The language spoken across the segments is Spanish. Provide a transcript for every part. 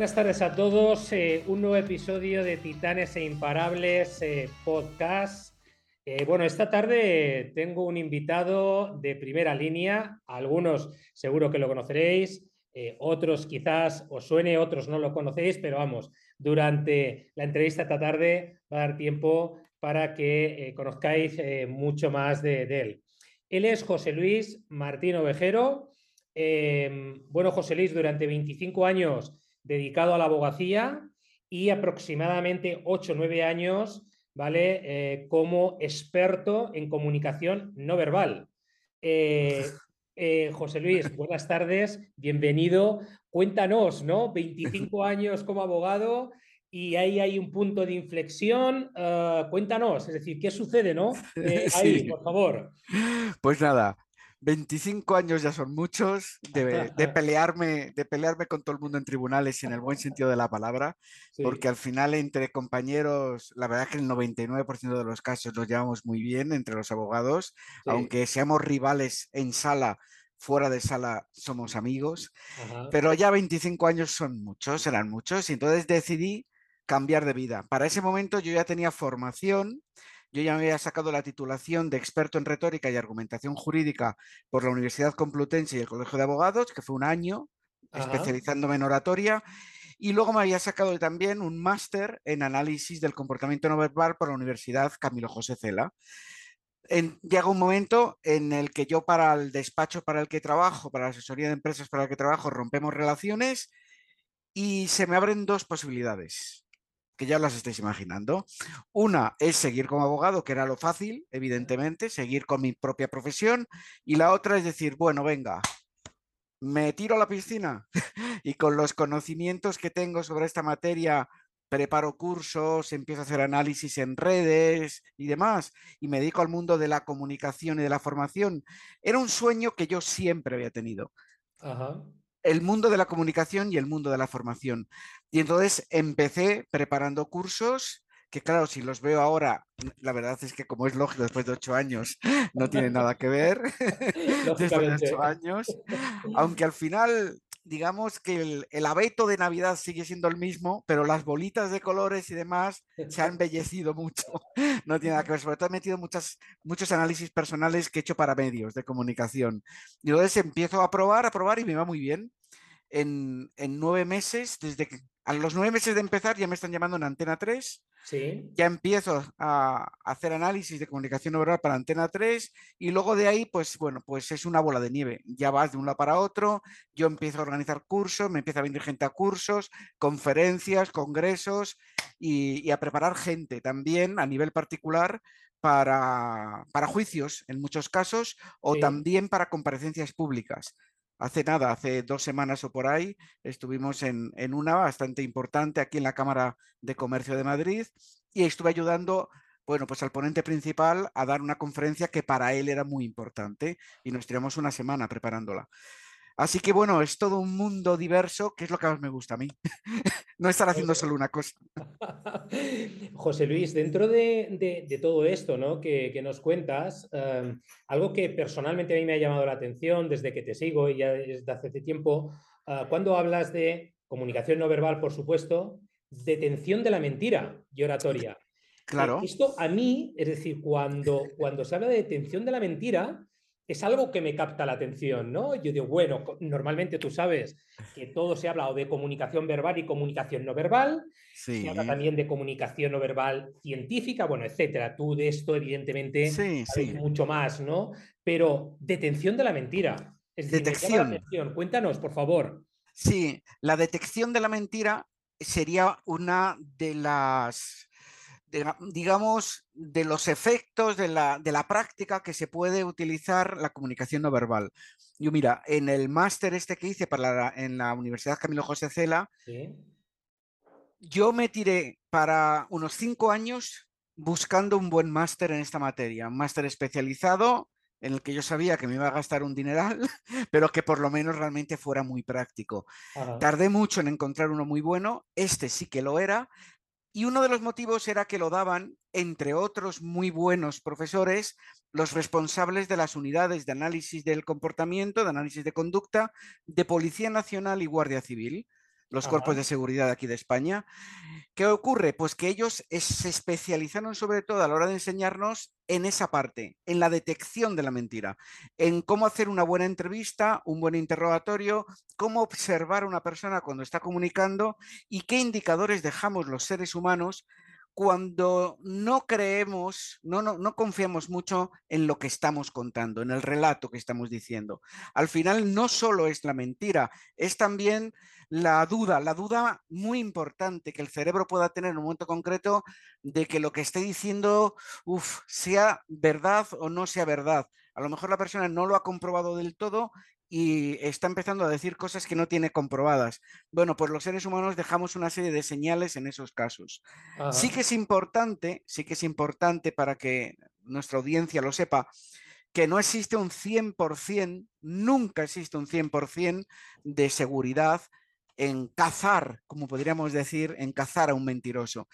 Buenas tardes a todos. Eh, un nuevo episodio de Titanes e Imparables eh, podcast. Eh, bueno, esta tarde tengo un invitado de primera línea. Algunos seguro que lo conoceréis, otros quizás os suene, otros no lo conocéis, pero vamos, durante la entrevista esta tarde va a dar tiempo para que conozcáis mucho más de, él. Él es José Luis Martín Ovejero. bueno, José Luis, durante 25 años dedicado a la abogacía y aproximadamente 8 o 9 años, ¿vale? Eh, como experto en comunicación no verbal. Eh, eh, José Luis, buenas tardes, bienvenido. Cuéntanos, ¿no? 25 años como abogado y ahí hay un punto de inflexión. cuéntanos, es decir, ¿qué sucede, no? ahí, por favor. Pues nada, 25 años ya son muchos de, pelearme, de pelearme con todo el mundo en tribunales en el buen sentido de la palabra, porque al final entre compañeros, la verdad es que el 99% de los casos nos llevamos muy bien entre los abogados, aunque seamos rivales en sala, fuera de sala somos amigos, pero ya 25 años son muchos, eran muchos, y entonces decidí cambiar de vida. Para ese momento yo ya tenía formación yo ya me había sacado la titulación de experto en retórica y argumentación jurídica por la Universidad Complutense y el Colegio de Abogados, que fue un año especializándome en oratoria. Y luego me había sacado también un máster en análisis del comportamiento no verbal por la Universidad Camilo José Cela. llega un momento en el que yo para el despacho para el que trabajo, para la asesoría de empresas para el que trabajo, rompemos relaciones y se me abren dos posibilidades que ya las estáis imaginando. Una es seguir como abogado, que era lo fácil, evidentemente, seguir con mi propia profesión. Y la otra es decir, bueno, venga, me tiro a la piscina y con los conocimientos que tengo sobre esta materia, preparo cursos, empiezo a hacer análisis en redes y demás, y me dedico al mundo de la comunicación y de la formación. Era un sueño que yo siempre había tenido. Ajá el mundo de la comunicación y el mundo de la formación. Y entonces empecé preparando cursos que claro, si los veo ahora, la verdad es que como es lógico, después de ocho años, no tiene nada que ver. después de ocho años. Aunque al final digamos que el, abeto de Navidad sigue siendo el mismo, pero las bolitas de colores y demás se han embellecido mucho. No tiene nada que ver. Sobre todo he metido muchas, muchos análisis personales que he hecho para medios de comunicación. Y entonces empiezo a probar, a probar y me va muy bien. En, en nueve meses, desde que a los nueve meses de empezar ya me están llamando en Antena 3 ya empiezo a hacer análisis de comunicación oral para Antena 3 y luego de ahí, pues bueno, pues es una bola de nieve. Ya vas de un lado para otro, yo empiezo a organizar cursos, me empieza a venir gente a cursos, conferencias, congresos y, a preparar gente también a nivel particular para, para juicios en muchos casos o también para comparecencias públicas hace nada, hace dos semanas o por ahí, estuvimos en, una bastante importante aquí en la Cámara de Comercio de Madrid y estuve ayudando bueno, pues al ponente principal a dar una conferencia que para él era muy importante y nos tiramos una semana preparándola. Así que bueno, es todo un mundo diverso, que es lo que más me gusta a mí. no estar haciendo solo una cosa. José Luis, dentro de, todo esto ¿no? que, nos cuentas, em, algo que personalmente a mí me ha llamado la atención desde que te sigo y ya desde hace tiempo, ah, cuando hablas de comunicación no verbal, por supuesto, detención de la mentira y oratoria. Claro. Esto a mí, es decir, cuando, cuando se habla de detención de la mentira, es algo que me capta la atención, ¿no? Yo digo, bueno, normalmente tú sabes que todo se habla de comunicación verbal y comunicación no verbal, se habla también de comunicación no verbal científica, bueno, etcétera. Tú de esto, evidentemente, sí, mucho más, ¿no? Pero detención de la mentira. Es detección. Cuéntanos, por favor. Sí, la detección de la mentira sería una de las digamos, de los efectos de la, de la, práctica que se puede utilizar la comunicación no verbal. Yo mira, en el máster este que hice para en la Universidad Camilo José Cela, yo me tiré para unos cinco años buscando un buen máster en esta materia, un máster especializado en el que yo sabía que me iba a gastar un dineral, pero que por lo menos realmente fuera muy práctico. Tardé mucho en encontrar uno muy bueno, este sí que lo era, y uno de los motivos era que lo daban, entre otros muy buenos profesores, los responsables de las unidades de análisis del comportamiento, de análisis de conducta, de Policía Nacional y Guardia Civil. Los cuerpos de seguridad aquí de España. ¿Qué ocurre? Pues que ellos se especializaron sobre todo a la hora de enseñarnos en esa parte, en la detección de la mentira, en cómo hacer una buena entrevista, un buen interrogatorio, cómo observar a una persona cuando está comunicando y qué indicadores dejamos los seres humanos cuando no creemos, no, no, no, confiamos mucho en lo que estamos contando, en el relato que estamos diciendo. Al final no solo es la mentira, es también la duda, la duda muy importante que el cerebro pueda tener en un momento concreto de que lo que esté diciendo sea verdad o no sea verdad. A lo mejor la persona no lo ha comprobado del todo y está empezando a decir cosas que no tiene comprobadas. Bueno, pues los seres humanos dejamos una serie de señales en esos casos. Sí que es importante, sí que es importante para que nuestra audiencia lo sepa, que no existe un 100%, nunca existe un 100% de seguridad en cazar, como podríamos decir, en cazar a un mentiroso.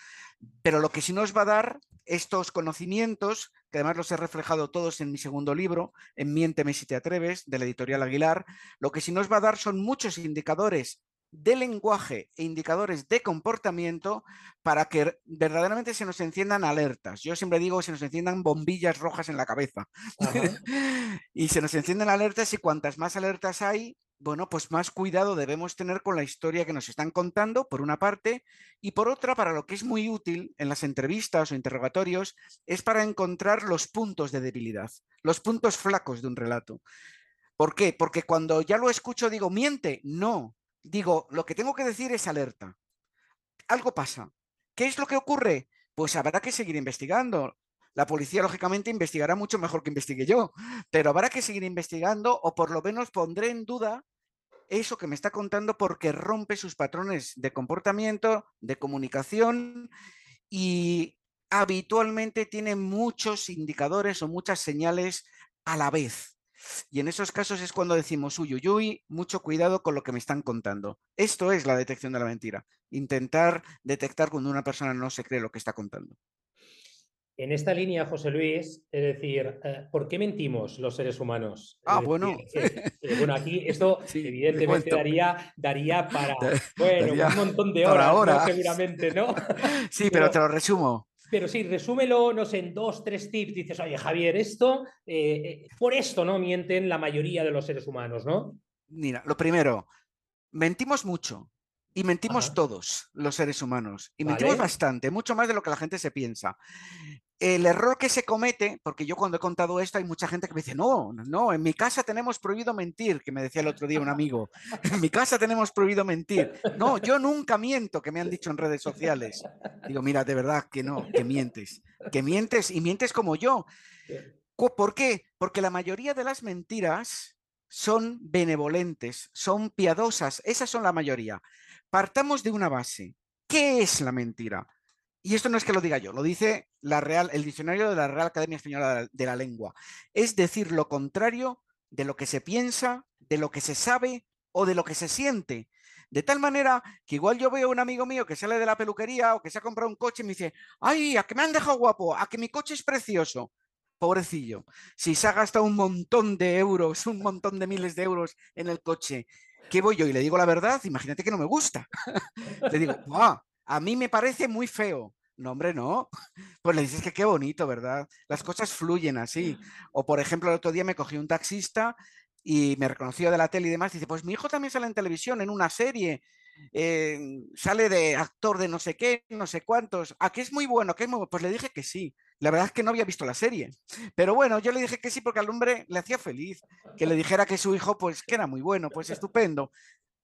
Pero lo que sí nos va a dar estos conocimientos, que además los he reflejado todos en mi segundo libro, en Miénteme si te atreves, de la editorial Aguilar, lo que sí nos va a dar son muchos indicadores de lenguaje e indicadores de comportamiento para que verdaderamente se nos enciendan alertas. Yo siempre digo que se nos enciendan bombillas rojas en la cabeza. y se nos encienden alertas y cuantas más alertas hay, bueno, pues más cuidado debemos tener con la historia que nos están contando, por una parte, y por otra, para lo que es muy útil en las entrevistas o interrogatorios, es para encontrar los puntos de debilidad, los puntos flacos de un relato. ¿Por qué? Porque cuando ya lo escucho digo, miente, no, digo, lo que tengo que decir es alerta. Algo pasa. ¿Qué es lo que ocurre? Pues habrá que seguir investigando. La policía, lógicamente, investigará mucho mejor que investigue yo, pero habrá que seguir investigando o por lo menos pondré en duda eso que me está contando porque rompe sus patrones de comportamiento, de comunicación y habitualmente tiene muchos indicadores o muchas señales a la vez. Y en esos casos es cuando decimos, uy, uy, uy, mucho cuidado con lo que me están contando. Esto es la detección de la mentira. Intentar detectar cuando una persona no se cree lo que está contando. En esta línea, José Luis, es decir, eh, ¿por qué mentimos los seres humanos? Ah, bueno. bueno, aquí esto evidentemente daría, daría para bueno, un montón de horas, seguramente, ¿no? Sí, pero, te lo resumo. Pero sí, resúmelo, no sé, en dos, tres tips. Dices, oye, Javier, esto, eh, eh, por esto, ¿no? Mienten la mayoría de los seres humanos, ¿no? Mira, lo primero, mentimos mucho. Y mentimos todos los seres humanos. Y mentimos bastante, mucho más de lo que la gente se piensa. El error que se comete, porque yo cuando he contado esto hay mucha gente que me dice, no, no, en mi casa tenemos prohibido mentir, que me decía el otro día un amigo, en mi casa tenemos prohibido mentir. No, yo nunca miento, que me han dicho en redes sociales. Digo, mira, de verdad que no, que mientes, que mientes y mientes como yo. ¿Por qué? Porque la mayoría de las mentiras son benevolentes, son piadosas, esas son la mayoría. Partamos de una base. ¿Qué es la mentira? Y esto no es que lo diga yo, lo dice la Real, el diccionario de la Real Academia Española de la Lengua. Es decir lo contrario de lo que se piensa, de lo que se sabe o de lo que se siente. De tal manera que igual yo veo a un amigo mío que sale de la peluquería o que se ha comprado un coche y me dice, ay, a que me han dejado guapo, a que mi coche es precioso. Pobrecillo, si se ha gastado un montón de euros, un montón de miles de euros en el coche ¿qué voy yo? Y le digo la verdad, imagínate que no me gusta. le digo, a mí me parece muy feo. No, hombre, no. Pues le dices que qué bonito, ¿verdad? Las cosas fluyen así. O, por ejemplo, el otro día me cogí un taxista y me reconoció de la tele y demás. Dice, pues mi hijo también sale en televisión, en una serie. Sale de actor de no sé qué, no sé cuántos. ¿A qué es muy bueno? ¿Qué es muy bueno? Pues le dije que sí. La verdad es que no había visto la serie. Pero bueno, yo le dije que sí porque al hombre le hacía feliz que le dijera que su hijo, pues que era muy bueno, pues estupendo.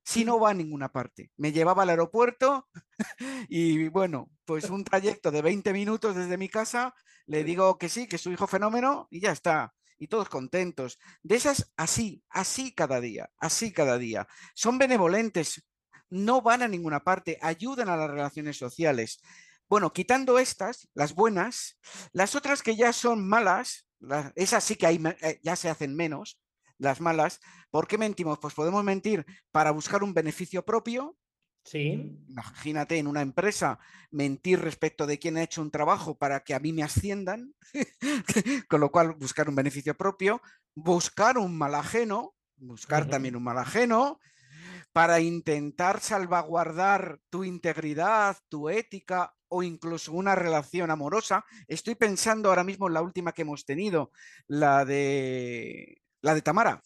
Si no va a ninguna parte. Me llevaba al aeropuerto y bueno, pues un trayecto de 20 minutos desde mi casa, le digo que sí, que su hijo fenómeno y ya está. Y todos contentos. De esas, así, así cada día, así cada día. Son benevolentes, no van a ninguna parte, ayudan a las relaciones sociales. Bueno, quitando estas, las buenas, las otras que ya son malas, esas sí que hay, eh, ya se hacen menos, las malas. ¿Por qué mentimos? Pues podemos mentir para buscar un beneficio propio. Sí. Imagínate en una empresa mentir respecto de quién ha hecho un trabajo para que a mí me asciendan, con lo cual buscar un beneficio propio, buscar un mal ajeno, buscar también un mal ajeno, para intentar salvaguardar tu integridad, tu ética o incluso una relación amorosa. Estoy pensando ahora mismo en la última que hemos tenido, la de la de Tamara.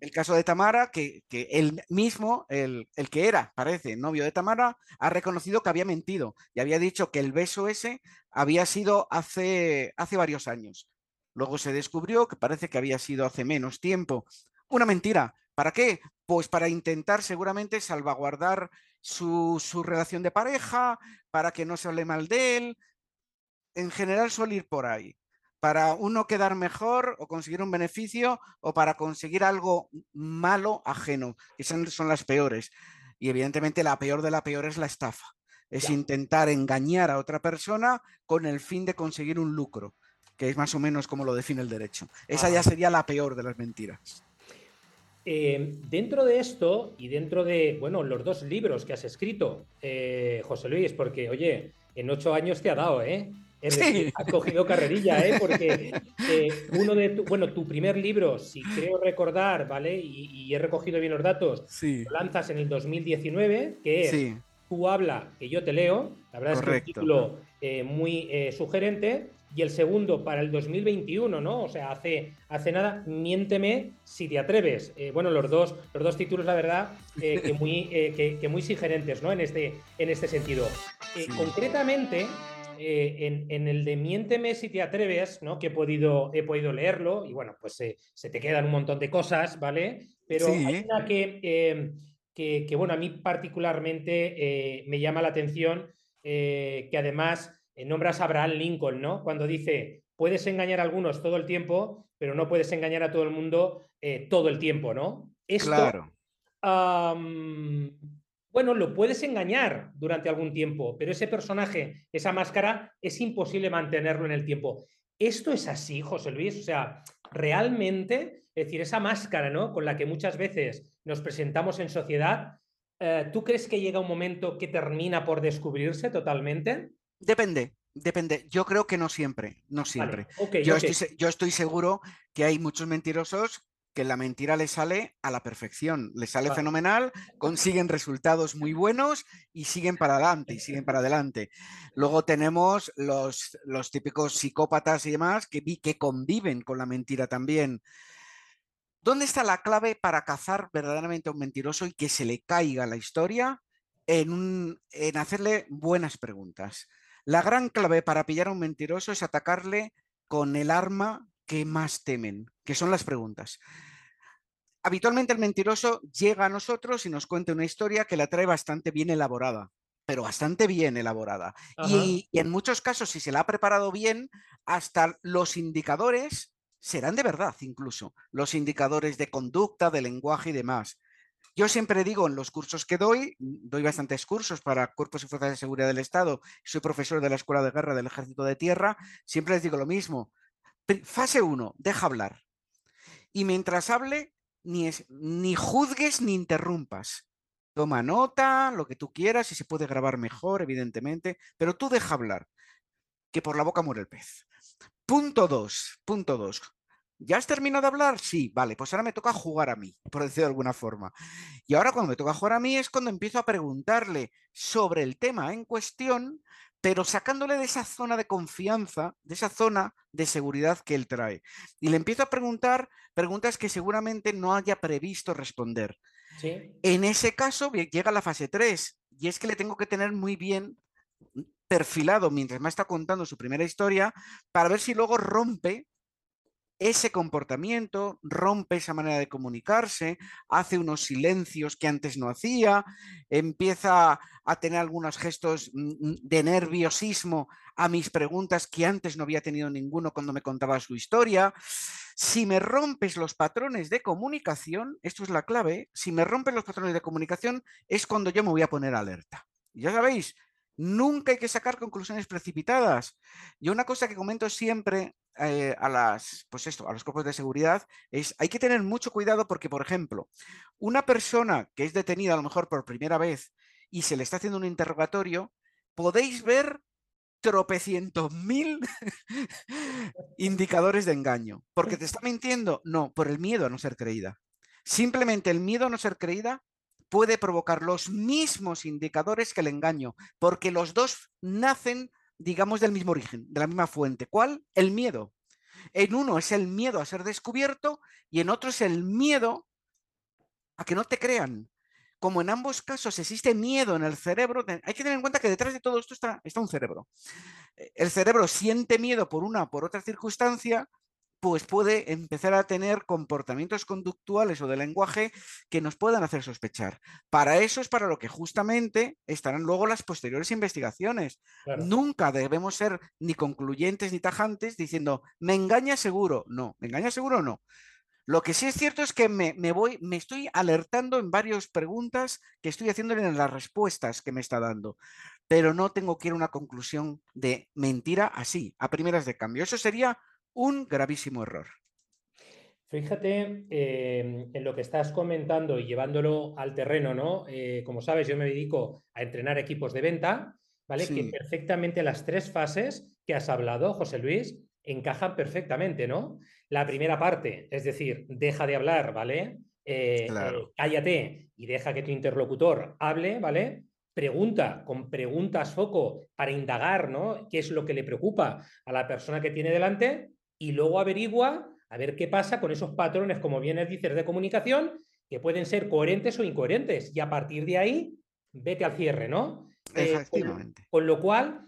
El caso de Tamara, que, él mismo, el, que era, parece, novio de Tamara, ha reconocido que había mentido y había dicho que el beso ese había sido hace, hace varios años. Luego se descubrió que parece que había sido hace menos tiempo. Una mentira. ¿Para qué? Pues para intentar seguramente salvaguardar su, su relación de pareja, para que no se hable mal de él. En general suele ir por ahí para uno quedar mejor o conseguir un beneficio o para conseguir algo malo ajeno, que son, las peores. Y evidentemente la peor de la peor es la estafa. Es intentar engañar a otra persona con el fin de conseguir un lucro, que es más o menos como lo define el derecho. Esa ya sería la peor de las mentiras. Eh, dentro de esto y dentro de, bueno, los dos libros que has escrito, eh, José Luis, porque, oye, en ocho años te ha dado, ¿eh? Has cogido carrerilla, ¿eh? Porque eh, uno de tu, bueno, tu primer libro, si creo recordar, ¿vale? Y, he recogido bien los datos, lo lanzas en el 2019, que es Tú habla, que yo te leo. La verdad es que es un título eh, muy eh, sugerente. Y el segundo para el 2021, ¿no? O sea, hace, hace nada, miénteme si te atreves. bueno, los dos, los dos títulos, la verdad, que, muy, que, muy sugerentes, ¿no? En este, en este sentido. Concretamente, eh, en, el de Miénteme si te atreves, ¿no? Que he podido, he podido leerlo y bueno, pues se te quedan un montón de cosas, ¿vale? Pero hay una em, que, que, bueno, a mí particularmente eh, me llama la atención, eh, que además nombras a Abraham Lincoln, ¿no? Cuando dice, puedes engañar a algunos todo el tiempo, pero no puedes engañar a todo el mundo todo el tiempo, ¿no? claro bueno, lo puedes engañar durante algún tiempo, pero ese personaje, esa máscara, es imposible mantenerlo en el tiempo. ¿Esto es así, José Luis? O sea, realmente, es decir, esa máscara, ¿no? Con la que muchas veces nos presentamos en sociedad, eh, ¿tú crees que llega un momento que termina por descubrirse totalmente? Depende, Depende, yo creo que no siempre, no siempre. yo, Estoy, yo, Estoy, seguro que hay muchos mentirosos que la mentira le sale a la perfección, le sale fenomenal, consiguen resultados muy buenos y siguen para adelante, y siguen para adelante. Luego tenemos los, los típicos psicópatas y demás que, que conviven con la mentira también. ¿Dónde está la clave para cazar verdaderamente a un mentiroso y que se le caiga la historia? En, en hacerle buenas preguntas. La gran clave para pillar a un mentiroso es atacarle con el arma que más temen, que son las preguntas. Habitualmente el mentiroso llega a nosotros y nos cuenta una historia que la trae bastante bien elaborada, pero bastante bien elaborada. Y, y, en muchos casos, si se la ha preparado bien, hasta los indicadores serán de verdad incluso, los indicadores de conducta, de lenguaje y demás. Yo siempre digo en los cursos que doy, doy bastantes cursos para cuerpos y fuerzas de seguridad del Estado, soy profesor de la Escuela de Guerra del Ejército de Tierra, siempre les digo lo mismo, Fase 1, deja hablar. Y mientras hable, ni, ni juzgues ni interrumpas. Toma nota, lo que tú quieras, y se puede grabar mejor, evidentemente, pero tú deja hablar, que por la boca muere el pez. Punto 2, punto 2. ¿Ya has terminado de hablar? Sí, vale, pues ahora me toca jugar a mí, por decirlo de alguna forma. Y ahora cuando me toca jugar a mí es cuando empiezo a preguntarle sobre el tema en cuestión pero sacándole de esa zona de confianza, de esa zona de seguridad que él trae. Y le empiezo a preguntar preguntas que seguramente no haya previsto responder. En ese caso llega la fase 3 y es que le tengo que tener muy bien perfilado mientras me está contando su primera historia para ver si luego rompe ese comportamiento, rompe esa manera de comunicarse, hace unos silencios que antes no hacía, empieza a tener algunos gestos mm, mm, de nerviosismo a mis preguntas que antes no había tenido ninguno cuando me contaba su historia. Si me rompes los patrones de comunicación, esto es la clave, si me rompes los patrones de comunicación es cuando yo me voy a poner alerta. Ya sabéis, Nunca hay que sacar conclusiones precipitadas. Y una cosa que comento siempre eh, a las, pues esto, a los cuerpos de seguridad es hay que tener mucho cuidado porque, por ejemplo, una persona que es detenida a lo mejor por primera vez y se le está haciendo un interrogatorio, podéis ver tropecientos mil indicadores de engaño. ¿Porque te está mintiendo? No, por el miedo a no ser creída. Simplemente el miedo a no ser creída puede provocar los mismos indicadores que el engaño, porque los dos nacen, digamos, del mismo origen, de la misma fuente. ¿Cuál? El miedo. En uno es el miedo a ser descubierto y en otro es el miedo a que no te crean. Como en ambos casos existe miedo en el cerebro, hay que tener en cuenta que detrás de todo esto está, un cerebro. El cerebro siente miedo por una o por otra circunstancia, pues puede empezar a tener comportamientos conductuales o de lenguaje que nos puedan hacer sospechar. Para eso es para lo que justamente estarán luego las posteriores investigaciones. Nunca debemos ser ni concluyentes ni tajantes diciendo, me engaña seguro. No, me engaña seguro no. Lo que sí es cierto es que me, voy, me estoy alertando en varias preguntas que estoy haciéndole en las respuestas que me está dando, pero no tengo que ir a una conclusión de mentira así, a primeras de cambio. Eso sería un gravísimo error. Fíjate em, en lo que estás comentando y llevándolo al terreno, ¿no? Eh, como sabes, yo me dedico a entrenar equipos de venta, ¿vale? Que perfectamente las tres fases que has hablado, José Luis, encajan perfectamente, ¿no? La primera parte, es decir, deja de hablar, ¿vale? Eh, eh, cállate y deja que tu interlocutor hable, ¿vale? Pregunta con preguntas foco para indagar, ¿no? ¿Qué es lo que le preocupa a la persona que tiene delante? Y luego averigua a ver qué pasa con esos patrones, como bien dices, de comunicación, que pueden ser coherentes o incoherentes. Y a partir de ahí, vete al cierre, ¿no? Eh, Efectivamente. con, lo cual,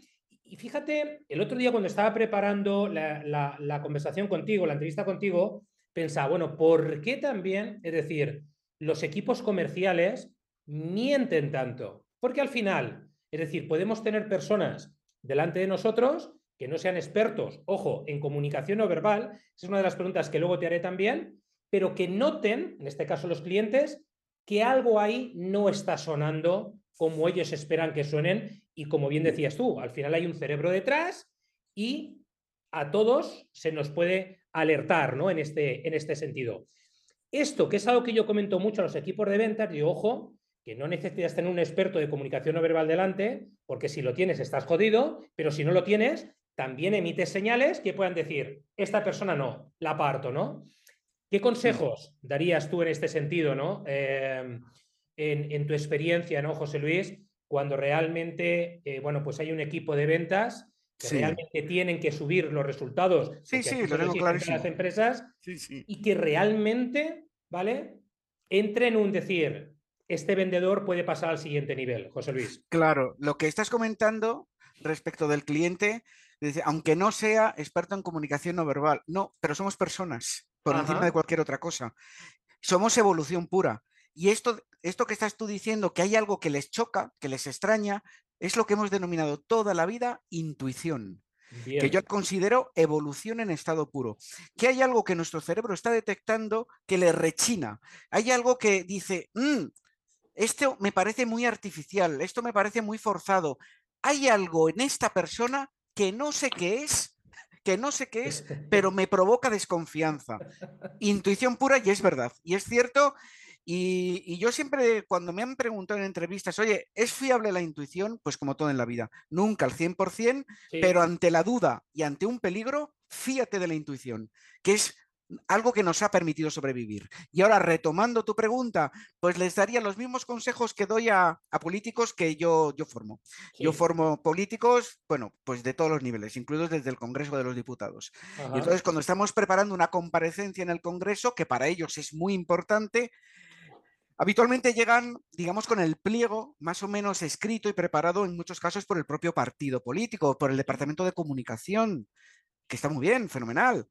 y fíjate, el otro día cuando estaba preparando la, la, conversación contigo, la entrevista contigo, pensaba, bueno, ¿por qué también, es decir, los equipos comerciales mienten tanto? Porque al final, es decir, podemos tener personas delante de nosotros que no sean expertos, ojo, en comunicación no verbal, es una de las preguntas que luego te haré también, pero que noten, en este caso los clientes, que algo ahí no está sonando como ellos esperan que suenen y como bien decías tú, al final hay un cerebro detrás y a todos se nos puede alertar ¿no? en, este, en este sentido. Esto, que es algo que yo comento mucho a los equipos de ventas, digo, ojo, que no necesitas tener un experto de comunicación no verbal delante, porque si lo tienes estás jodido, pero si no lo tienes, también emites señales que puedan decir, esta persona no, la parto, ¿no? ¿Qué consejos darías tú en este sentido, ¿no? Em, en, tu experiencia, ¿no, José Luis? Cuando realmente, eh, bueno, pues hay un equipo de ventas que realmente tienen que subir los resultados. Sí, sí, lo tengo clarísimo. Las empresas y que realmente, ¿vale? Entre en un decir, este vendedor puede pasar al siguiente nivel, José Luis. Claro, lo que estás comentando respecto del cliente aunque no sea experto en comunicación no verbal, no, pero somos personas por encima de cualquier otra cosa. Somos evolución pura. Y esto, esto que estás tú diciendo, que hay algo que les choca, que les extraña, es lo que hemos denominado toda la vida intuición. que yo considero evolución en estado puro. Que hay algo que nuestro cerebro está detectando que le rechina. Hay algo que dice, mm, esto me parece muy artificial, esto me parece muy forzado. Hay algo en esta persona que no sé qué es, que no sé qué es, pero me provoca desconfianza. Intuición pura y es verdad. Y es cierto. Y, yo siempre, cuando me han preguntado en entrevistas, oye, ¿es fiable la intuición? Pues como todo en la vida, nunca al 100%, pero ante la duda y ante un peligro, fíate de la intuición, que es algo que nos ha permitido sobrevivir. Y ahora, retomando tu pregunta, pues les daría los mismos consejos que doy a, políticos que yo, yo formo. Yo formo políticos, bueno, pues de todos los niveles, incluidos desde el Congreso de los Diputados. Entonces, cuando estamos preparando una comparecencia en el Congreso, que para ellos es muy importante, Habitualmente llegan, digamos, con el pliego más o menos escrito y preparado en muchos casos por el propio partido político, por el Departamento de Comunicación, que está muy bien, fenomenal.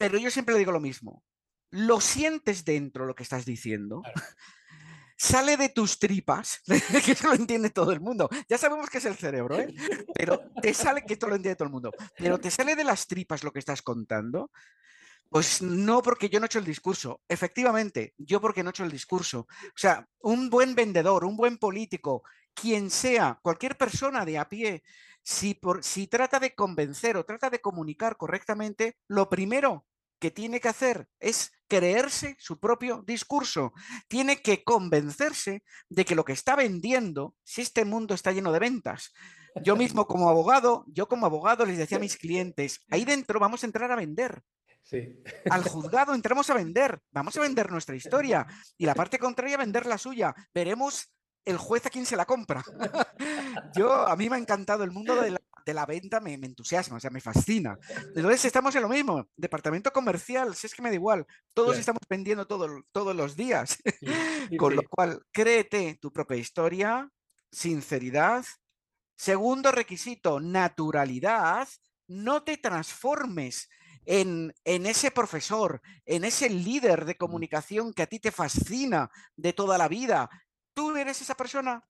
Pero yo siempre le digo lo mismo. Lo sientes dentro lo que estás diciendo. Sale de tus tripas, que eso lo entiende todo el mundo. Ya sabemos que es el cerebro, ¿eh? Pero te sale, que esto lo entiende todo el mundo, pero te sale de las tripas lo que estás contando. Pues no porque yo no he hecho el discurso. Efectivamente, yo porque no he hecho el discurso. O sea, un buen vendedor, un buen político, quien sea, cualquier persona de a pie, si, por, si trata de convencer o trata de comunicar correctamente, lo primero que tiene que hacer es creerse su propio discurso. Tiene que convencerse de que lo que está vendiendo, si este mundo está lleno de ventas. Yo mismo como abogado, yo como abogado les decía a mis clientes, ahí dentro vamos a entrar a vender. Al juzgado entramos a vender, vamos a vender nuestra historia y la parte contraria a vender la suya. Veremos el juez a quién se la compra. Yo, a mí me ha encantado el mundo de la, venta, me, entusiasma, o sea, me fascina. Entonces estamos en lo mismo, departamento comercial, si es que me da igual, todos estamos vendiendo todo, todos los días. Con lo cual, créete tu propia historia, sinceridad. Segundo requisito, naturalidad. No te transformes en, en, ese profesor, en ese líder de comunicación que a ti te fascina de toda la vida, ¿Tú eres esa persona?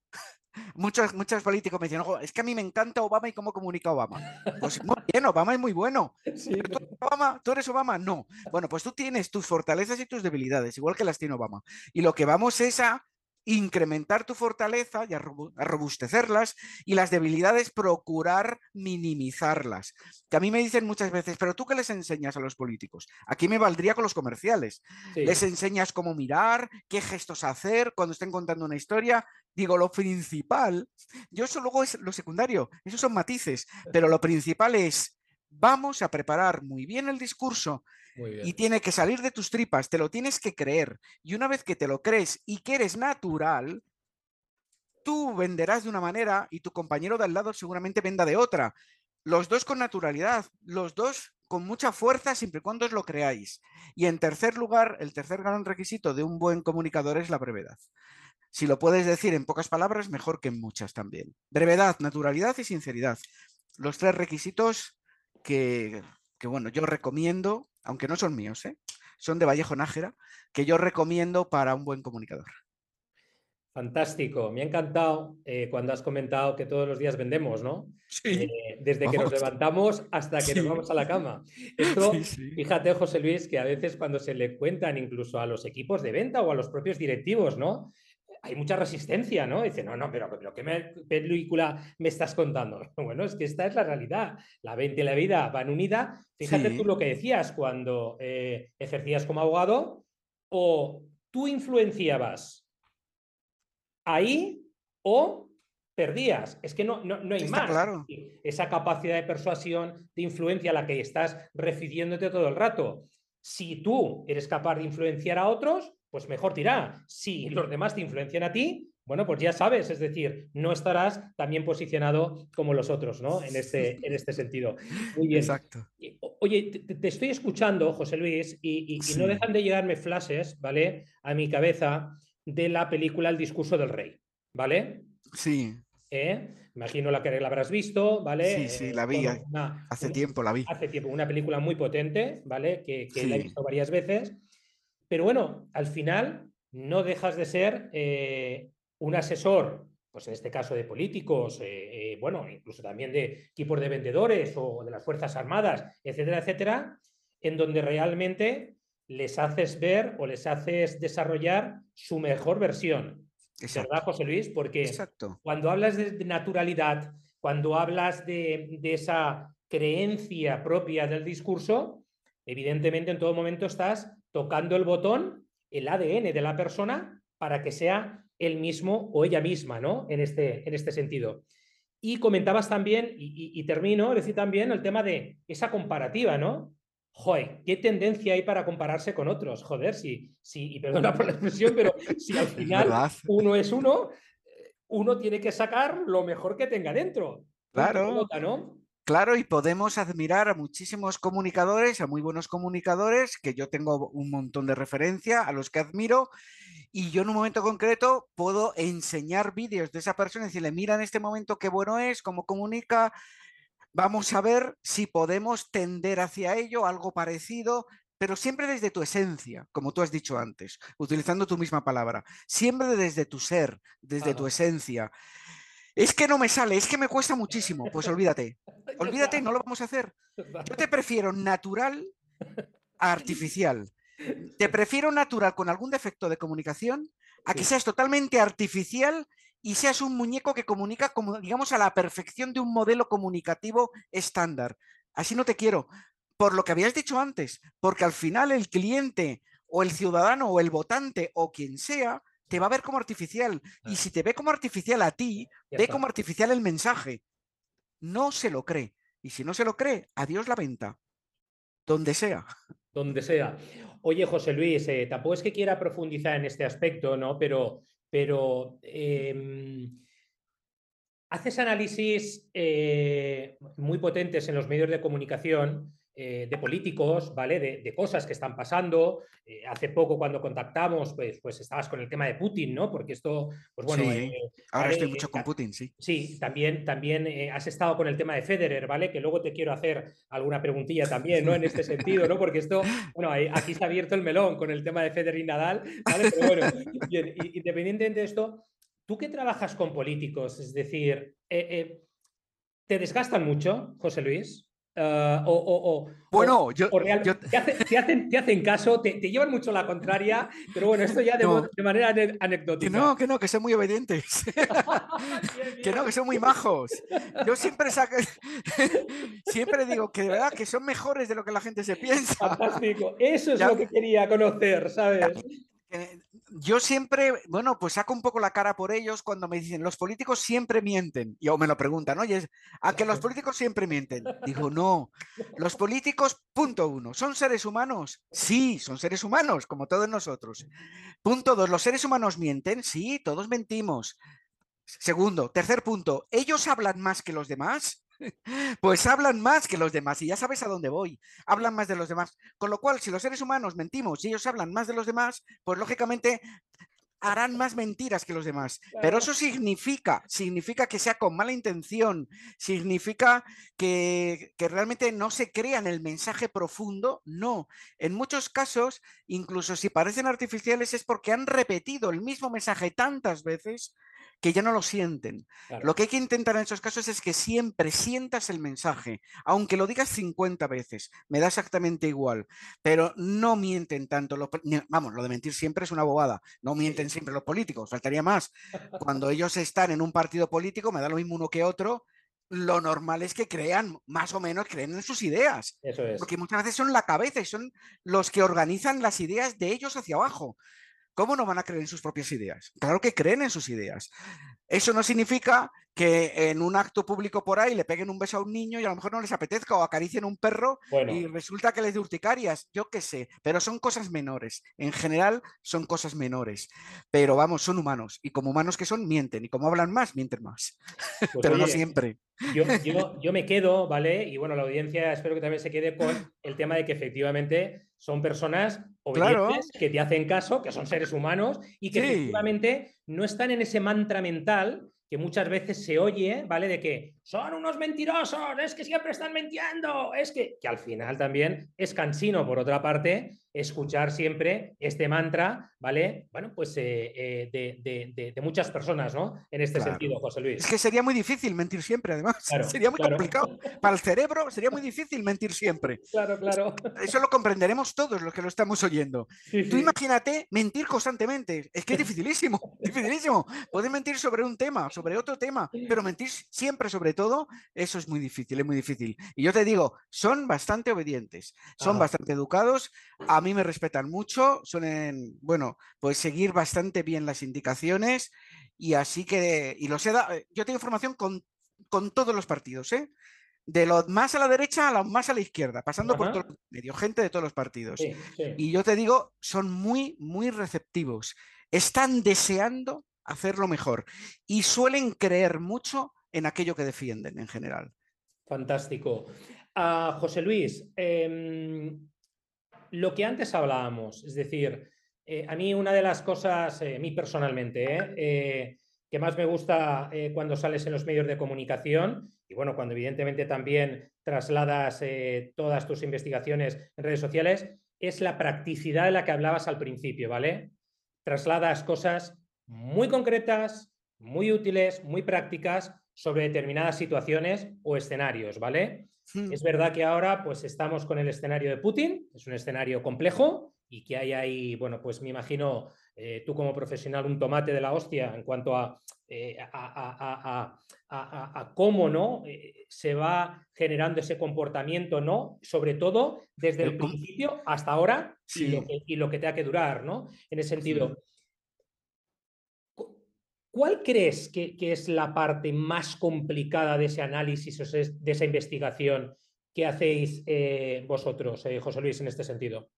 Muchos, muchos políticos me dicen, es que a mí me encanta Obama y cómo comunica Obama. Pues muy bien, Obama es muy bueno. ¿Tú, eres Obama? ¿Tú eres Obama? No. Bueno, pues tú tienes tus fortalezas y tus debilidades, igual que las tiene Obama. Y lo que vamos es a incrementar tu fortaleza y a robustecerlas y las debilidades procurar minimizarlas. Que a mí me dicen muchas veces, pero tú qué les enseñas a los políticos? Aquí me valdría con los comerciales. Les enseñas cómo mirar, qué gestos hacer cuando estén contando una historia. Digo, lo principal, yo eso luego es lo secundario, esos son matices, pero lo principal es, vamos a preparar muy bien el discurso y tiene que salir de tus tripas, te lo tienes que creer. Y una vez que te lo crees y que eres natural, tú venderás de una manera y tu compañero de al lado seguramente venda de otra. Los dos con naturalidad, los dos con mucha fuerza siempre y cuando os lo creáis. Y en tercer lugar, el tercer gran requisito de un buen comunicador es la brevedad. Si lo puedes decir en pocas palabras, mejor que en muchas también. Brevedad, naturalidad y sinceridad. Los tres requisitos que, que bueno, yo recomiendo aunque no son míos, ¿eh? son de Vallejo Nájera, que yo recomiendo para un buen comunicador. Fantástico, me ha encantado eh, cuando has comentado que todos los días vendemos, ¿no? Sí. Eh, desde que nos levantamos hasta que nos vamos a la cama. Esto, fíjate, José Luis, que a veces cuando se le cuentan incluso a los equipos de venta o a los propios directivos, ¿no? Hay mucha resistencia, ¿no? Dice, no, no, pero, pero ¿qué película me estás contando? Bueno, es que esta es la realidad. La venta y la vida van unidas. Fíjate tú lo que decías cuando eh, ejercías como abogado, o tú influenciabas ahí o perdías. Es que no, no, no hay más. Claro. Esa capacidad de persuasión, de influencia a la que estás refiriéndote todo el rato. Si tú eres capaz de influenciar a otros, pues mejor tirá. Si los demás te influencian a ti, bueno, pues ya sabes, es decir, no estarás tan bien posicionado como los otros, ¿no? En este, en este sentido. Muy bien. Exacto. Oye, te, estoy escuchando, José Luis, y, no dejan de llegarme flashes, ¿vale? A mi cabeza de la película El discurso del rey, ¿vale? Sí. ¿Eh? Imagino la que la habrás visto, ¿vale? Sí, sí, la vi. hace tiempo la vi. Hace tiempo, una película muy potente, ¿vale? Que, la he visto varias veces. Pero bueno, al final no dejas de ser eh, un asesor, pues en este caso de políticos, eh, eh, bueno, incluso también de equipos de vendedores o de las Fuerzas Armadas, etcétera, etcétera, en donde realmente les haces ver o les haces desarrollar su mejor versión. ¿Verdad, José Luis? Porque cuando hablas de naturalidad, cuando hablas de, de esa creencia propia del discurso, evidentemente en todo momento estás tocando el botón, el ADN de la persona, para que sea él mismo o ella misma, ¿no? En este, en este sentido. Y comentabas también, y, termino, decir también el tema de esa comparativa, ¿no? Joder, ¿qué tendencia hay para compararse con otros? Joder, si, si y perdona por la expresión, pero si al final uno es uno, uno tiene que sacar lo mejor que tenga dentro. Claro. ¿no? Claro, y podemos admirar a muchísimos comunicadores, a muy buenos comunicadores, que yo tengo un montón de referencia, a los que admiro, y yo en un momento concreto puedo enseñar vídeos de esa persona y decirle, mira en este momento qué bueno es, cómo comunica, vamos a ver si podemos tender hacia ello, algo parecido, pero siempre desde tu esencia, como tú has dicho antes, utilizando tu misma palabra, siempre desde tu ser, desde tu esencia. Es que no me sale, es que me cuesta muchísimo. Pues olvídate, olvídate, no lo vamos a hacer. Yo te prefiero natural a artificial. Te prefiero natural con algún defecto de comunicación a que seas totalmente artificial y seas un muñeco que comunica como, digamos, a la perfección de un modelo comunicativo estándar. Así no te quiero. Por lo que habías dicho antes, porque al final el cliente o el ciudadano o el votante o quien sea te va a ver como artificial. Y si te ve como artificial a ti, ve como artificial el mensaje. No se lo cree. Y si no se lo cree, adiós la venta. donde sea. Donde sea. Oye, José Luis, eh, tampoco es que quiera profundizar en este aspecto, ¿no? Pero, pero em, haces análisis eh, muy potentes en los medios de comunicación eh, de políticos, ¿vale? De, cosas que están pasando. Eh, hace poco cuando contactamos, pues, pues estabas con el tema de Putin, ¿no? Porque esto, pues bueno... Sí, ahora estoy mucho con Putin, sí. Sí, también, también has estado con el tema de Federer, ¿vale? Que luego te quiero hacer alguna preguntilla también, ¿no? En este sentido, ¿no? Porque esto, bueno, aquí se ha abierto el melón con el tema de Federer y Nadal, ¿vale? Pero bueno, independientemente de esto, tú que trabajas con políticos, es decir, ¿te desgastan mucho, José Luis? Ah, o, bueno, yo, Te, hacen, caso, te, llevan mucho la contraria, pero bueno, esto ya de, manera anecdótica. Que no, que no, que son muy obedientes. que no, que son muy majos. Yo siempre siempre digo que de verdad que son mejores de lo que la gente se piensa. Fantástico. Eso es lo que quería conocer, ¿sabes? Yo siempre, bueno, pues saco un poco la cara por ellos cuando me dicen, los políticos siempre mienten. Y o me lo preguntan, oye, ¿a que los políticos siempre mienten? Digo, no, los políticos, punto uno, ¿son seres humanos? Sí, son seres humanos, como todos nosotros. Punto dos, ¿los seres humanos mienten? Sí, todos mentimos. Segundo, tercer punto, ¿ellos hablan más que los demás? Pues hablan más que los demás y ya sabes a dónde voy. Hablan más de los demás. Con lo cual, si los seres humanos mentimos y ellos hablan más de los demás, pues lógicamente harán más mentiras que los demás. Pero eso significa, significa que sea con mala intención, significa que, que, realmente no se crean el mensaje profundo. No. En muchos casos, incluso si parecen artificiales, es porque han repetido el mismo mensaje tantas veces que ya no lo sienten. Lo que hay que intentar en esos casos es que siempre sientas el mensaje, aunque lo digas 50 veces, me da exactamente igual, pero no mienten tanto. vamos, lo de mentir siempre es una bobada, no mienten siempre los políticos, faltaría más. Cuando ellos están en un partido político, me da lo mismo uno que otro, lo normal es que crean, más o menos, creen en sus ideas. Porque muchas veces son la cabeza y son los que organizan las ideas de ellos hacia abajo. ¿Cómo no van a creer en sus propias ideas? Claro que creen en sus ideas. Eso no significa que en un acto público por ahí le peguen un beso a un niño y a lo mejor no les apetezca o acaricien un perro y resulta que les de urticarias, yo qué sé, pero son cosas menores. En general son cosas menores, pero vamos, son humanos y como humanos que son, mienten y como hablan más, mienten más, pues pero no siempre. Yo, yo, me quedo, ¿vale? Y bueno, la audiencia espero que también se quede con el tema de que efectivamente son personas obedientes que te hacen caso, que son seres humanos y que efectivamente no están en ese mantra mental que muchas veces se oye, ¿vale? De que son unos mentirosos, es que siempre están mintiendo, es que, que al final también es cansino, por otra parte, escuchar siempre este mantra, ¿vale? Bueno, pues eh, eh, de, muchas personas, ¿no? En este sentido, José Luis. Es que sería muy difícil mentir siempre, además. sería muy complicado. Para el cerebro sería muy difícil mentir siempre. Claro, claro. Eso lo comprenderemos todos los que lo estamos oyendo. Tú imagínate mentir constantemente. Es que es dificilísimo, dificilísimo. Puedes mentir sobre un tema, sobre otro tema, pero mentir siempre sobre todo, eso es muy difícil, es muy difícil. Y yo te digo, son bastante obedientes, son bastante educados a mí me respetan mucho, suelen, bueno, pues seguir bastante bien las indicaciones y así que, y los he dado, eh, yo tengo información con, con todos los partidos, ¿eh? De lo más a la derecha a lo más a la izquierda, pasando por todo el medio, gente de todos los partidos. Y yo te digo, son muy, muy receptivos. Están deseando hacerlo mejor y suelen creer mucho en aquello que defienden en general. Fantástico. Ah, José Luis, eh, lo que antes hablábamos, es decir, eh, a mí una de las cosas, eh, a mí personalmente, eh, que más me gusta cuando sales en los medios de comunicación, y bueno, cuando evidentemente también trasladas todas tus investigaciones en redes sociales, es la practicidad de la que hablabas al principio, ¿vale? Trasladas cosas muy concretas, muy útiles, muy prácticas sobre determinadas situaciones o escenarios, ¿vale? Hmm. Es verdad que ahora pues estamos con el escenario de Putin, es un escenario complejo y que hay ahí, bueno, pues me imagino eh, tú como profesional un tomate de la hostia en cuanto a, eh, a, cómo ¿no? Eh, se va generando ese comportamiento, ¿no? Sobre todo desde el principio hasta ahora y, lo que, y, lo que, tenga que durar, ¿no? En ese sentido. ¿Cuál crees que, es la parte más complicada de ese análisis, o de esa investigación ¿qué hacéis eh, vosotros, eh, José Luis, en este sentido?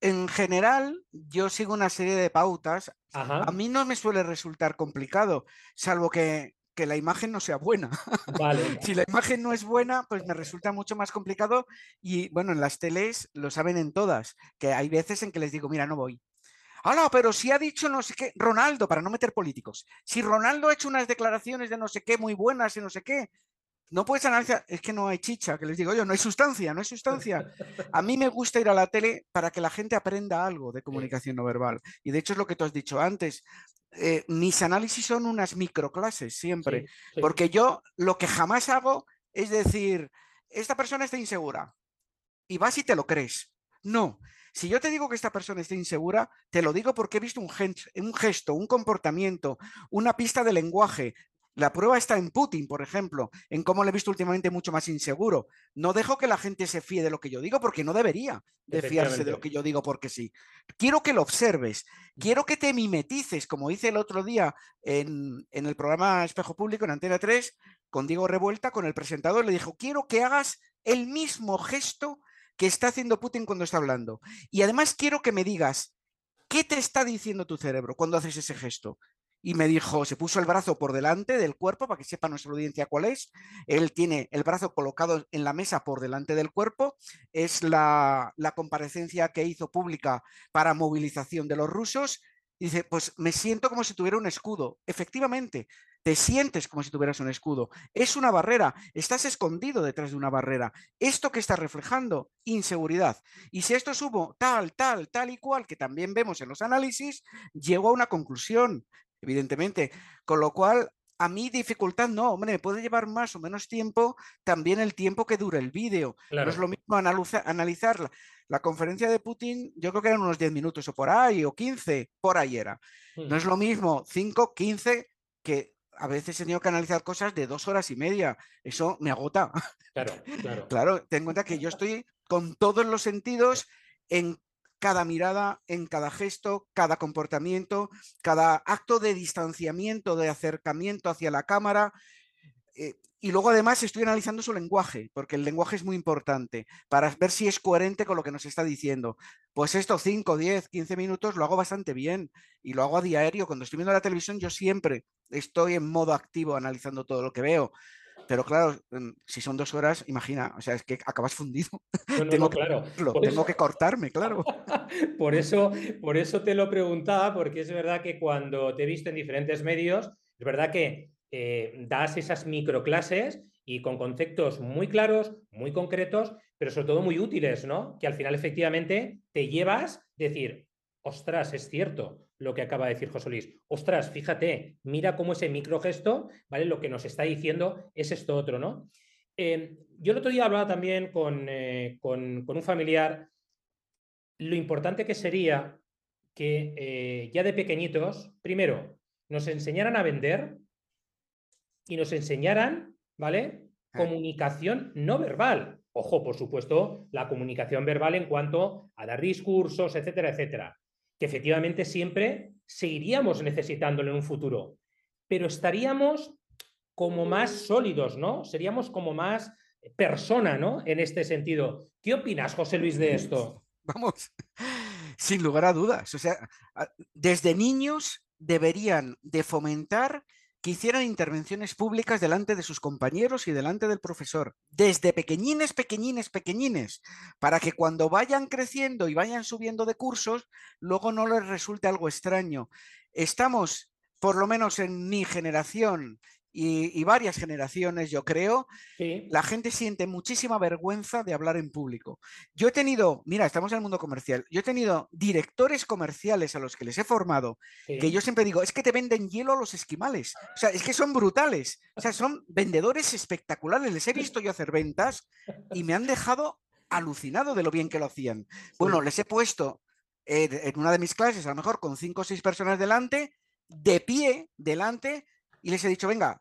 En general, yo sigo una serie de pautas. A mí no me suele resultar complicado, salvo que, la imagen no sea buena. Vale. si la imagen no es buena, pues me resulta mucho más complicado. Y bueno, en las teles lo saben en todas, que hay veces en que les digo, mira, no voy. ¡Hala! Pero si ha dicho no sé qué, Ronaldo, para no meter políticos, si Ronaldo ha hecho unas declaraciones de no sé qué muy buenas y no sé qué, no puedes analizar, es que no hay chicha, que les digo yo, no hay sustancia, no hay sustancia. A mí me gusta ir a la tele para que la gente aprenda algo de comunicación no verbal. Y de hecho es lo que tú has dicho antes. Eh, mis análisis son unas microclases siempre, porque yo lo que jamás hago es decir, esta persona está insegura y vas y te lo crees. No, si yo te digo que esta persona está insegura, te lo digo porque he visto un, un, gesto, un comportamiento, una pista de lenguaje, la prueba está en Putin, por ejemplo, en cómo le he visto últimamente mucho más inseguro. No dejo que la gente se fíe de lo que yo digo porque no debería de fiarse de lo que yo digo porque sí. Quiero que lo observes, quiero que te mimetices, como hice el otro día en, el programa Espejo Público en Antena 3, con Diego Revuelta, con el presentador, le dijo, quiero que hagas el mismo gesto que está haciendo Putin cuando está hablando. Y además quiero que me digas, ¿qué te está diciendo tu cerebro cuando haces ese gesto? y me dijo, se puso el brazo por delante del cuerpo para que sepa nuestra audiencia cuál es. Él tiene el brazo colocado en la mesa por delante del cuerpo. Es la, comparecencia que hizo pública para movilización de los rusos. Dice, pues me siento como si tuviera un escudo. Efectivamente, te sientes como si tuvieras un escudo. Es una barrera, estás escondido detrás de una barrera. Esto que está reflejando, inseguridad. Y si esto subo tal, tal, tal y cual, que también vemos en los análisis, llego a una conclusión evidentemente. Con lo cual, a mí dificultad no, hombre, me puede llevar más o menos tiempo también el tiempo que dura el vídeo. No es lo mismo analizar la, conferencia de Putin, yo creo que eran unos 10 minutos o por ahí, o 15, por ahí era. No es lo mismo 5, 15, que a veces he tenido que analizar cosas de dos horas y media. Eso me agota. Claro, claro. claro, ten en cuenta que yo estoy con todos los sentidos en cada mirada, en cada gesto, cada comportamiento, cada acto de distanciamiento, de acercamiento hacia la cámara. Eh, y luego además estoy analizando su lenguaje, porque el lenguaje es muy importante, para ver si es coherente con lo que nos está diciendo. Pues esto, 5, 10, 15 minutos, lo hago bastante bien y lo hago a diario. Cuando estoy viendo la televisión, yo siempre estoy en modo activo analizando todo lo que veo. Pero claro, si son dos horas, imagina, o sea, es que acabas fundido. tengo, claro. que, tengo que cortarme, claro. por, eso, por eso te lo preguntaba, porque es verdad que cuando te he visto en diferentes medios, es verdad que eh, das esas microclases y con conceptos muy claros, muy concretos, pero sobre todo muy útiles, ¿no? Que al final efectivamente te llevas a decir, ostras, es cierto, lo que acaba de decir José Luis. Ostras, fíjate, mira cómo ese microgesto, ¿vale? Lo que nos está diciendo es esto otro, ¿no? Em, yo el otro día hablaba también eh, con, un familiar lo importante que sería que eh, ya de pequeñitos, primero, nos enseñaran a vender y nos enseñaran, ¿vale? Ah. Comunicación no verbal. Ojo, por supuesto, la comunicación verbal en cuanto a dar discursos, etcétera, etcétera que efectivamente siempre seguiríamos necesitándolo en un futuro, pero estaríamos como más sólidos, ¿no? Seríamos como más persona, ¿no? En este sentido. ¿Qué opinas, José Luis, de esto? Vamos, sin lugar a dudas. O sea, desde niños deberían de fomentar que hicieran intervenciones públicas delante de sus compañeros y delante del profesor, desde pequeñines, pequeñines, pequeñines, para que cuando vayan creciendo y vayan subiendo de cursos, luego no les resulte algo extraño. Estamos, por lo menos en mi generación y, varias generaciones, yo creo, la gente siente muchísima vergüenza de hablar en público. Yo he tenido, mira, estamos en el mundo comercial, yo he tenido directores comerciales a los que les he formado, que yo siempre digo, es que te venden hielo a los esquimales, o sea, es que son brutales, o sea, son vendedores espectaculares, les he visto yo hacer ventas y me han dejado alucinado de lo bien que lo hacían. Bueno, les he puesto eh, en una de mis clases, a lo mejor con cinco o seis personas delante, de pie delante, y les he dicho, venga,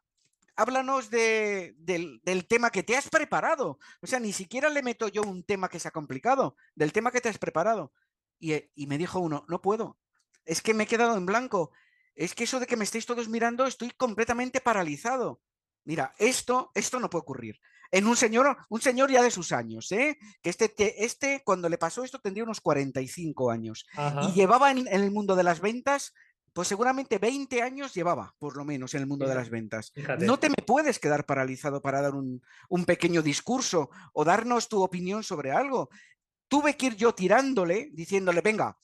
háblanos del, tema que te has preparado. O sea, ni siquiera le meto yo un tema que sea complicado, del tema que te has preparado. Y, eh, y, me dijo uno, no puedo, es que me he quedado en blanco. Es que eso de que me estéis todos mirando, estoy completamente paralizado. Mira, esto, esto no puede ocurrir. en un señor, un señor ya de sus años, ¿eh? que este, este cuando le pasó esto tendría unos 45 años y llevaba en, el mundo de las ventas, pues seguramente 20 años llevaba, por lo menos, en el mundo de las ventas. No te me puedes quedar paralizado para dar un, un pequeño discurso o darnos tu opinión sobre algo. Tuve que ir yo tirándole, diciéndole, venga,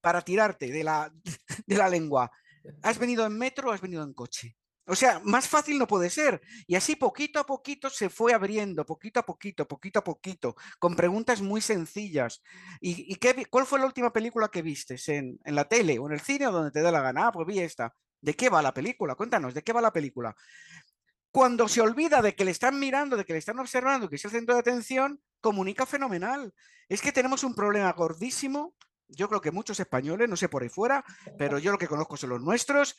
para tirarte de la, de la lengua, ¿has venido en metro o has venido en coche? O sea, más fácil no puede ser. Y así poquito a poquito se fue abriendo, poquito a poquito, poquito a poquito, con preguntas muy sencillas. ¿Y, qué, cuál fue la última película que vistes? ¿En, ¿En, la tele o en el cine o donde te dé la gana? Ah, pues vi esta. ¿De qué va la película? Cuéntanos, ¿de qué va la película? Cuando se olvida de que le están mirando, de que le están observando, que es el centro de atención, comunica fenomenal. Es que tenemos un problema gordísimo yo creo que muchos españoles, no sé por ahí fuera, pero yo lo que conozco son los nuestros,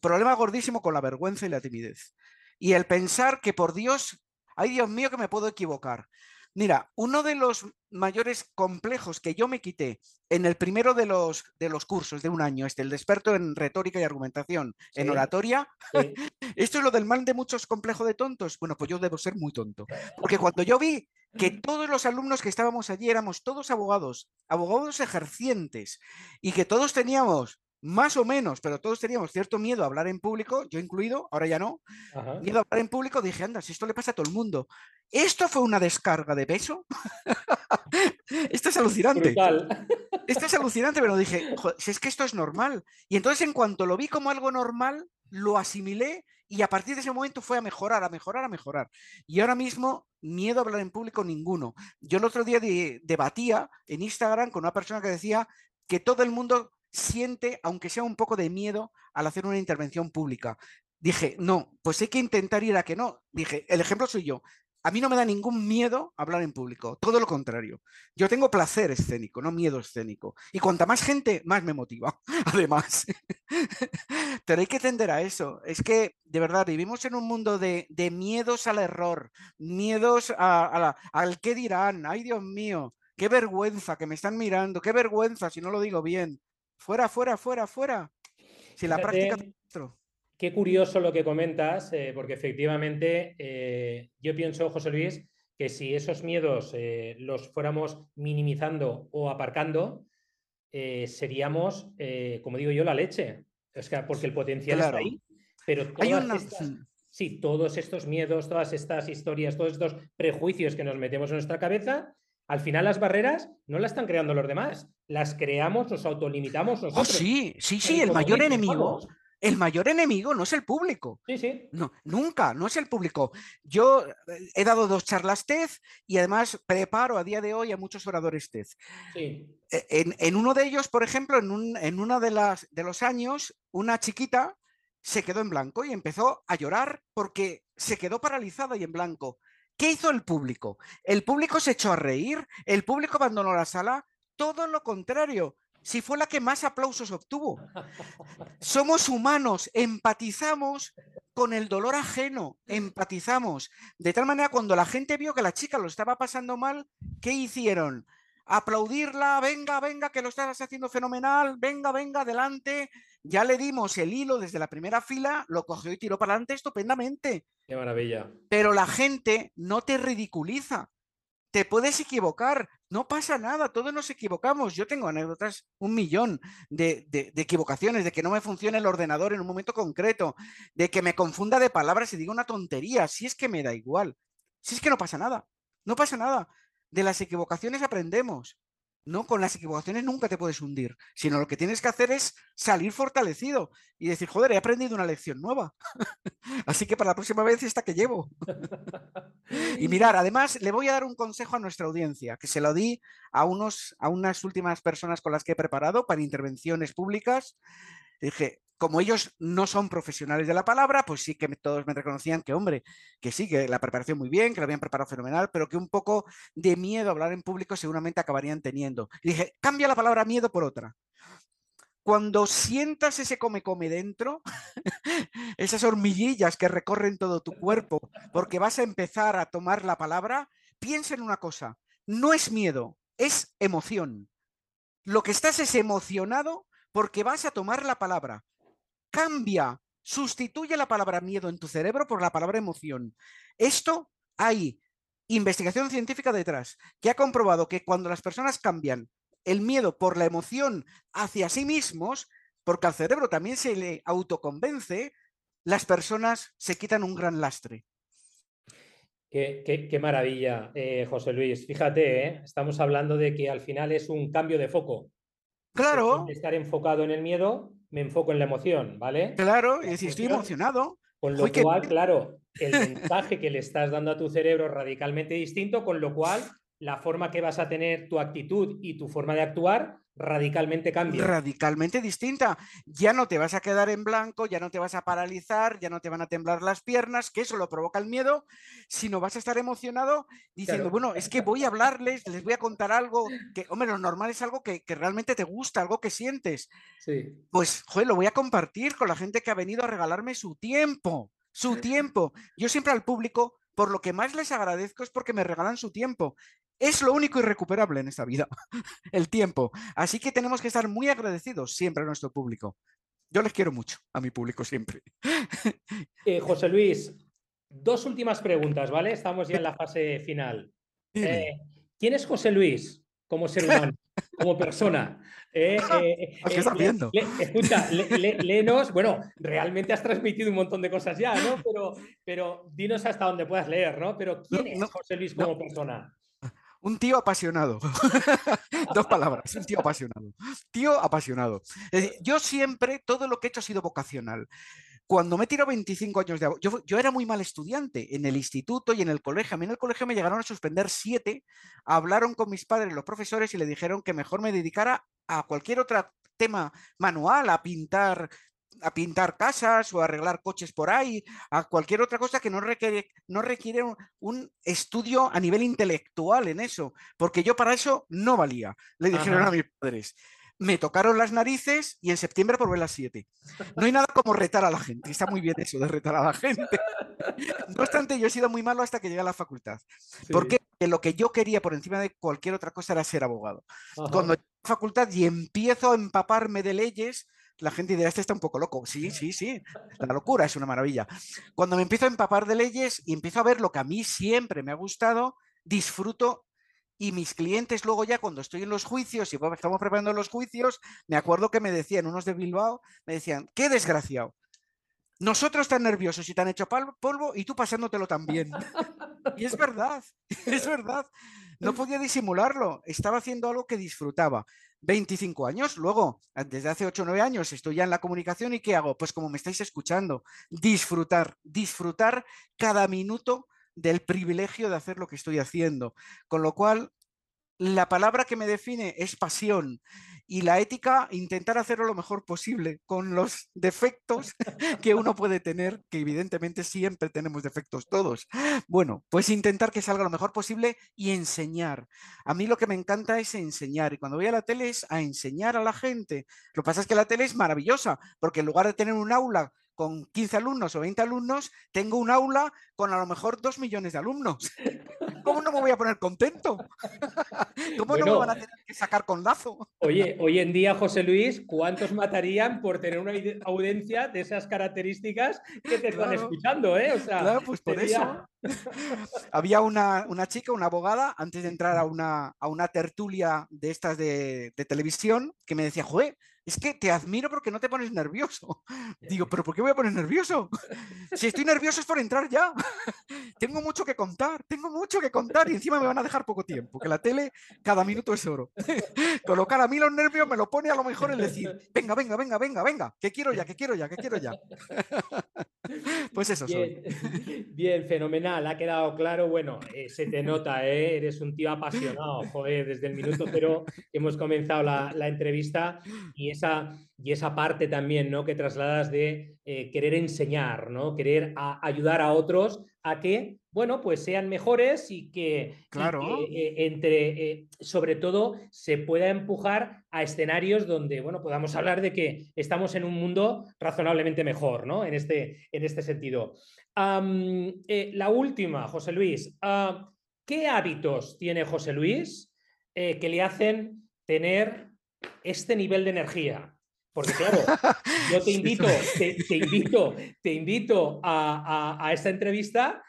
problema gordísimo con la vergüenza y la timidez. Y el pensar que por Dios, ay Dios mío que me puedo equivocar. Mira, uno de los mayores complejos que yo me quité en el primero de los, de los cursos de un año, este, el de experto en retórica y argumentación, en oratoria, esto es lo del mal de muchos complejos de tontos. Bueno, pues yo debo ser muy tonto. Porque cuando yo vi que todos los alumnos que estábamos allí éramos todos abogados, abogados ejercientes, y que todos teníamos más o menos, pero todos teníamos cierto miedo a hablar en público, yo incluido, ahora ya no, miedo a hablar en público, dije, anda, si esto le pasa a todo el mundo. Esto fue una descarga de peso. esto es alucinante. Esto es alucinante, pero dije, si es que esto es normal. Y entonces en cuanto lo vi como algo normal, lo asimilé y a partir de ese momento fue a mejorar, a mejorar, a mejorar. Y ahora mismo, miedo a hablar en público ninguno. Yo el otro día debatía en Instagram con una persona que decía que todo el mundo siente, aunque sea un poco de miedo, al hacer una intervención pública. Dije, no, pues hay que intentar ir a que no. Dije, el ejemplo soy yo. A mí no me da ningún miedo hablar en público, todo lo contrario. Yo tengo placer escénico, no miedo escénico. Y cuanta más gente, más me motiva, además. Pero hay que tender a eso. Es que, de verdad, vivimos en un mundo de, miedos al error, miedos al qué dirán. Ay, Dios mío, qué vergüenza que me están mirando, qué vergüenza si no lo digo bien. Fuera, fuera, fuera, fuera. Si la práctica... Qué curioso lo que comentas, eh, porque efectivamente eh, yo pienso, José Luis, que si esos miedos eh, los fuéramos minimizando o aparcando, seríamos, como digo yo, la leche. Es que, porque el potencial está ahí. Pero sí, todos estos miedos, todas estas historias, todos estos prejuicios que nos metemos en nuestra cabeza, al final las barreras no las están creando los demás, las creamos, nos autolimitamos oh, nosotros. sí, sí, sí, el mayor enemigo. El mayor enemigo no es el público. Sí, sí. No, nunca, no es el público. Yo eh, he dado dos charlas TED y además preparo a día de hoy a muchos oradores TED. Sí. E, en, uno de ellos, por ejemplo, en, un, en uno de, las, de los años, una chiquita se quedó en blanco y empezó a llorar porque se quedó paralizada y en blanco. ¿Qué hizo el público? El público se echó a reír, el público abandonó la sala, todo lo contrario. Si fue la que más aplausos obtuvo. Somos humanos, empatizamos con el dolor ajeno, empatizamos. De tal manera, cuando la gente vio que la chica lo estaba pasando mal, ¿qué hicieron? Aplaudirla, venga, venga, que lo estás haciendo fenomenal, venga, venga, adelante. Ya le dimos el hilo desde la primera fila, lo cogió y tiró para adelante estupendamente. Qué maravilla. Pero la gente no te ridiculiza. Te puedes equivocar, no pasa nada, todos nos equivocamos. Yo tengo anécdotas, un millón de, de, equivocaciones, de que no me funcione el ordenador en un momento concreto, de que me confunda de palabras y diga una tontería. Si es que me da igual, si es que no pasa nada, no pasa nada. De las equivocaciones aprendemos. No, con las equivocaciones nunca te puedes hundir, sino lo que tienes que hacer es salir fortalecido y decir, joder, he aprendido una lección nueva. Así que para la próxima vez esta que llevo. y mirar, además le voy a dar un consejo a nuestra audiencia, que se lo di a, unos, a unas últimas personas con las que he preparado para intervenciones públicas. Dije, como ellos no son profesionales de la palabra, pues sí que todos me reconocían que, hombre, que sí, que la preparación muy bien, que la habían preparado fenomenal, pero que un poco de miedo a hablar en público seguramente acabarían teniendo. Y dije, cambia la palabra miedo por otra. Cuando sientas ese come-come dentro, esas hormiguillas que recorren todo tu cuerpo, porque vas a empezar a tomar la palabra, piensa en una cosa, no es miedo, es emoción. Lo que estás es emocionado porque vas a tomar la palabra cambia, sustituye la palabra miedo en tu cerebro por la palabra emoción. Esto hay investigación científica detrás, que ha comprobado que cuando las personas cambian el miedo por la emoción hacia sí mismos, porque al cerebro también se le autoconvence, las personas se quitan un gran lastre. Qué, maravilla, eh, José Luis. Fíjate, ¿eh? estamos hablando de que al final es un cambio de foco. Claro. estar enfocado en el miedo, me enfoco en la emoción, ¿vale? Claro, y si estoy emocionado. Con lo cual, claro, el mensaje que le estás dando a tu cerebro es radicalmente distinto, con lo cual la forma que vas a tener tu actitud y tu forma de actuar radicalmente cambia. Radicalmente distinta. Ya no te vas a quedar en blanco, ya no te vas a paralizar, ya no te van a temblar las piernas, que eso lo provoca el miedo, sino vas a estar emocionado diciendo, bueno, es que voy a hablarles, les voy a contar algo que, hombre, lo normal es algo que, realmente te gusta, algo que sientes. Sí. Pues, joder, lo voy a compartir con la gente que ha venido a regalarme su tiempo, su tiempo. Yo siempre al público por lo que más les agradezco es porque me regalan su tiempo. Es lo único irrecuperable en esta vida, el tiempo. Así que tenemos que estar muy agradecidos siempre a nuestro público. Yo les quiero mucho, a mi público siempre. Eh, José Luis, dos últimas preguntas, ¿vale? Estamos ya en la fase final. Eh, ¿Quién es José Luis como ser humano, como persona? Eh, eh, ¿Qué estás viendo? escucha, léenos. Bueno, realmente has transmitido un montón de cosas ya, ¿no? Pero, pero dinos hasta dónde puedas leer, ¿no? Pero ¿quién es José Luis como persona? Un tío apasionado. Dos palabras, un tío apasionado. Tío apasionado. Es decir, yo siempre, todo lo que he hecho ha sido vocacional. Cuando me tirado 25 años de... Yo, yo era muy mal estudiante en el instituto y en el colegio. A mí en el colegio me llegaron a suspender siete. Hablaron con mis padres, los profesores, y le dijeron que mejor me dedicara a cualquier otro tema manual, a pintar a pintar casas o arreglar coches por ahí, a cualquier otra cosa que no requiere, no requiere un, estudio a nivel intelectual en eso, porque yo para eso no valía, le dijeron a mis padres. Me tocaron las narices y en septiembre probé las siete. No hay nada como retar a la gente, está muy bien eso de retar a la gente. No obstante, yo he sido muy malo hasta que llegué a la facultad. Porque lo que yo quería por encima de cualquier otra cosa era ser abogado. Cuando llego a la facultad y empiezo a empaparme de leyes, la gente dirá, este está un poco loco. Sí, sí, sí, la locura es una maravilla. Cuando me empiezo a empapar de leyes y empiezo a ver lo que a mí siempre me ha gustado, disfruto y mis clientes luego ya cuando estoy en los juicios y estamos preparando los juicios, me acuerdo que me decían, unos de Bilbao, me decían, qué desgraciado. Nosotros tan nerviosos y tan hecho polvo y tú pasándotelo también. y es verdad, es verdad. No podía disimularlo. Estaba haciendo algo que disfrutaba. 25 años. Luego, desde hace 8 o 9 años estoy ya en la comunicación y ¿qué hago? Pues como me estáis escuchando, disfrutar, disfrutar cada minuto del privilegio de hacer lo que estoy haciendo. Con lo cual, la palabra que me define es pasión y la ética, intentar hacerlo lo mejor posible con los defectos que uno puede tener, que evidentemente siempre tenemos defectos todos. Bueno, pues intentar que salga lo mejor posible y enseñar. A mí lo que me encanta es enseñar y cuando voy a la tele es a enseñar a la gente. Lo que pasa es que la tele es maravillosa porque en lugar de tener un aula con 15 alumnos o 20 alumnos, tengo un aula con a lo mejor 2 millones de alumnos. ¿Cómo no me voy a poner contento? ¿Cómo no me van a tener que sacar con lazo? Oye, hoy en día, José Luis, ¿cuántos matarían por tener una audiencia de esas características que te están escuchando? ¿eh? claro, pues por eso. Había una, chica, una abogada, antes de entrar a una, a una tertulia de estas de, de televisión, que me decía, joder, es que te admiro porque no te pones nervioso. Digo, pero ¿por qué voy a poner nervioso? Si estoy nervioso es por entrar ya. Tengo mucho que contar, tengo mucho que contar y encima me van a dejar poco tiempo, que la tele cada minuto es oro. Colocar a mí los nervios me lo pone a lo mejor el decir, venga, venga, venga, venga, venga, que quiero ya, que quiero ya, que quiero ya. Pues eso bien, Bien, fenomenal, ha quedado claro. Bueno, eh, se te nota, ¿eh? eres un tío apasionado, joder, desde el minuto cero hemos comenzado la, la entrevista y esa, y esa parte también ¿no? que trasladas de eh, querer enseñar, ¿no? querer ayudar a otros a que, bueno, pues sean mejores y que, claro. Eh, entre, eh, sobre todo, se pueda empujar a escenarios donde, bueno, podamos hablar de que estamos en un mundo razonablemente mejor, ¿no? En este, en este sentido. la última, José Luis. Ah, ¿Qué hábitos tiene José Luis que le hacen tener este nivel de energía. Porque claro, yo te invito, te, invito, te invito a, esta entrevista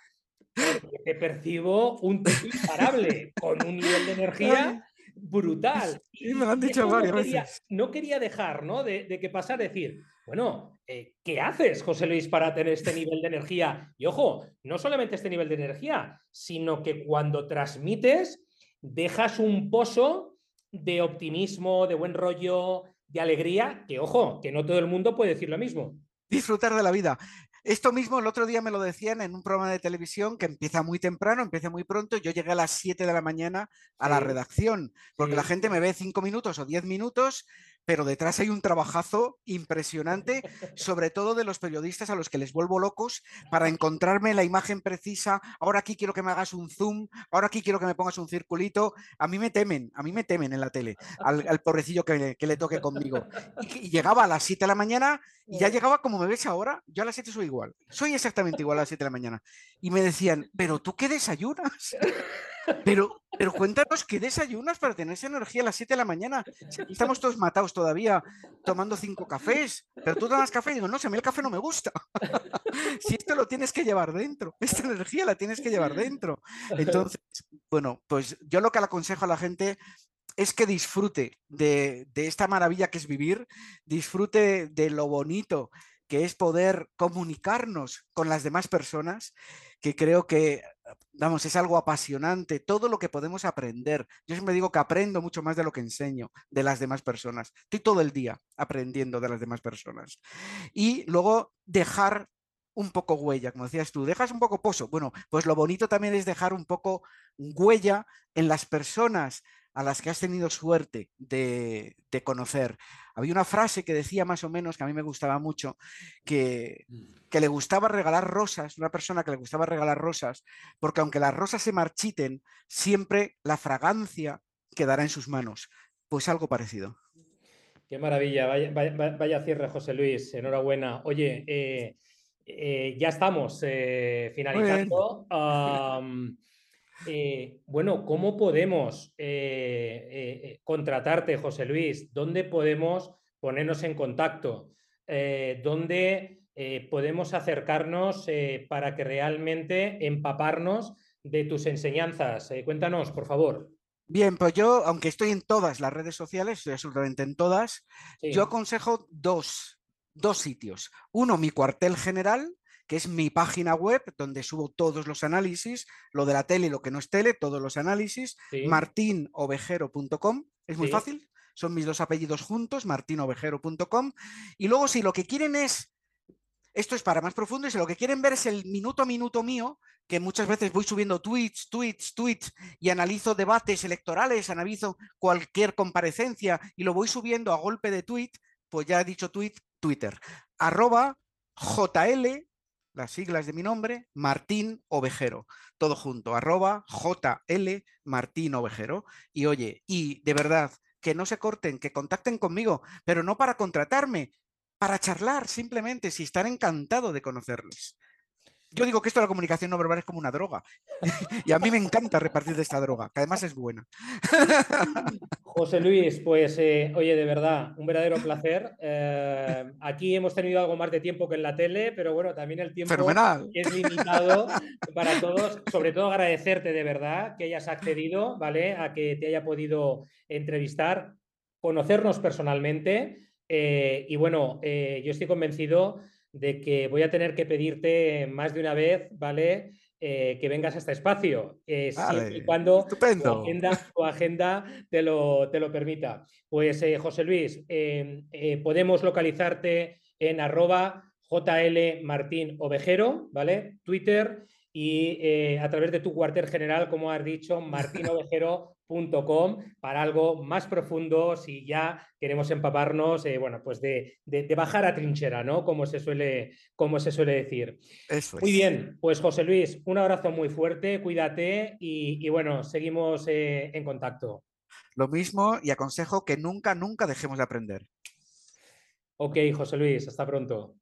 te percibo un tipo imparable, con un nivel de energía brutal. Y me lo han dicho varias no quería, veces. No quería dejar, ¿no? De, de que pasar, decir, bueno, eh, ¿qué haces, José Luis, para tener este nivel de energía? Y ojo, no solamente este nivel de energía, sino que cuando transmites, dejas un pozo de optimismo, de buen rollo, de alegría, que ojo, que no todo el mundo puede decir lo mismo. Disfrutar de la vida. Esto mismo el otro día me lo decían en un programa de televisión que empieza muy temprano, empieza muy pronto. Yo llegué a las 7 de la mañana a la redacción, porque la gente me ve 5 minutos o 10 minutos, pero detrás hay un trabajazo impresionante, sobre todo de los periodistas a los que les vuelvo locos para encontrarme la imagen precisa. Ahora aquí quiero que me hagas un zoom, ahora aquí quiero que me pongas un circulito. A mí me temen, a mí me temen en la tele, al, al pobrecillo que, le- que le toque conmigo. Y, y llegaba a las 7 de la mañana y ya llegaba como me ves ahora. Yo a las 7 soy igual, soy exactamente igual a las 7 de la mañana. Y me decían, ¿pero tú qué desayunas? Pero, pero cuéntanos qué desayunas para tener esa energía a las 7 de la mañana. Estamos todos matados todavía tomando cinco cafés, pero tú tomas café y digo, no, si a mí el café no me gusta. Si esto lo tienes que llevar dentro, esta energía la tienes que llevar dentro. Entonces, bueno, pues yo lo que le aconsejo a la gente es que disfrute de esta maravilla que es vivir, disfrute de lo bonito que es poder comunicarnos con las demás personas, que creo que, vamos, es algo apasionante, todo lo que podemos aprender. Yo siempre digo que aprendo mucho más de lo que enseño de las demás personas. Estoy todo el día aprendiendo de las demás personas. Y luego dejar un poco huella, como decías tú, dejas un poco pozo. Bueno, pues lo bonito también es dejar un poco huella en las personas a las que has tenido suerte de, de conocer. Había una frase que decía más o menos, que a mí me gustaba mucho, que, que le gustaba regalar rosas, una persona que le gustaba regalar rosas, porque aunque las rosas se marchiten, siempre la fragancia quedará en sus manos. Pues algo parecido. Qué maravilla, vaya, vaya- vaya cierre, José Luis, enhorabuena. Oye, eh, eh, ya estamos eh, finalizando. Eh, bueno, ¿cómo podemos eh, eh, contratarte, José Luis? ¿Dónde podemos ponernos en contacto? ¿dónde podemos acercarnos para que realmente empaparnos de tus enseñanzas? Cuéntanos, por favor. Bien, pues yo, aunque estoy en todas las redes sociales, estoy absolutamente en todas, Sí. yo aconsejo dos, dos sitios. Uno, mi cuartel general, que es mi página web donde subo todos los análisis, lo de la tele y lo que no es tele, todos los análisis, Sí. martinovejero.com, es muy Sí. fácil, son mis dos apellidos juntos, martinovejero.com. Y luego si lo que quieren es, esto es para más profundo, y si lo que quieren ver es el minuto a minuto mío, que muchas veces voy subiendo tweets, tweets, tweets y analizo debates electorales, analizo cualquier comparecencia y lo voy subiendo a golpe de tweet, pues ya he dicho tweet, Twitter, arroba JL, las siglas de mi nombre, Martín Ovejero, todo junto, arroba JL Martín Ovejero. Y oye, y de verdad, que no se corten, que contacten conmigo, pero no para contratarme, para charlar simplemente, si estar encantado de conocerles. Yo digo que esto de la comunicación no verbal es como una droga. y a mí me encanta repartir de esta droga, que además es buena. José Luis, pues eh, oye, de verdad, un verdadero placer. Eh, aquí hemos tenido algo más de tiempo que en la tele, pero bueno, también el tiempo Fenomenal. es limitado para todos. Sobre todo agradecerte de verdad que hayas accedido, ¿vale? A que te haya podido entrevistar, conocernos personalmente. eh, y bueno, yo estoy convencido de que voy a tener que pedirte más de una vez, ¿vale? Eh, que vengas a este espacio, eh, siempre y cuando tu agenda, tu agenda te, lo, te lo permita. Pues eh, José Luis, eh, podemos localizarte en arroba JL Martín Ovejero, ¿vale? Twitter y a través de tu cuartel general, como has dicho, para algo más profundo si ya queremos empaparnos, eh, bueno, pues de, de- de bajar a trinchera, ¿no? Como se suele, como se suele decir. Eso Muy es. bien, pues José Luis, un abrazo muy fuerte, cuídate y, y bueno, seguimos eh, en contacto. Lo mismo y aconsejo que nunca, nunca dejemos de aprender. Ok, José Luis, hasta pronto.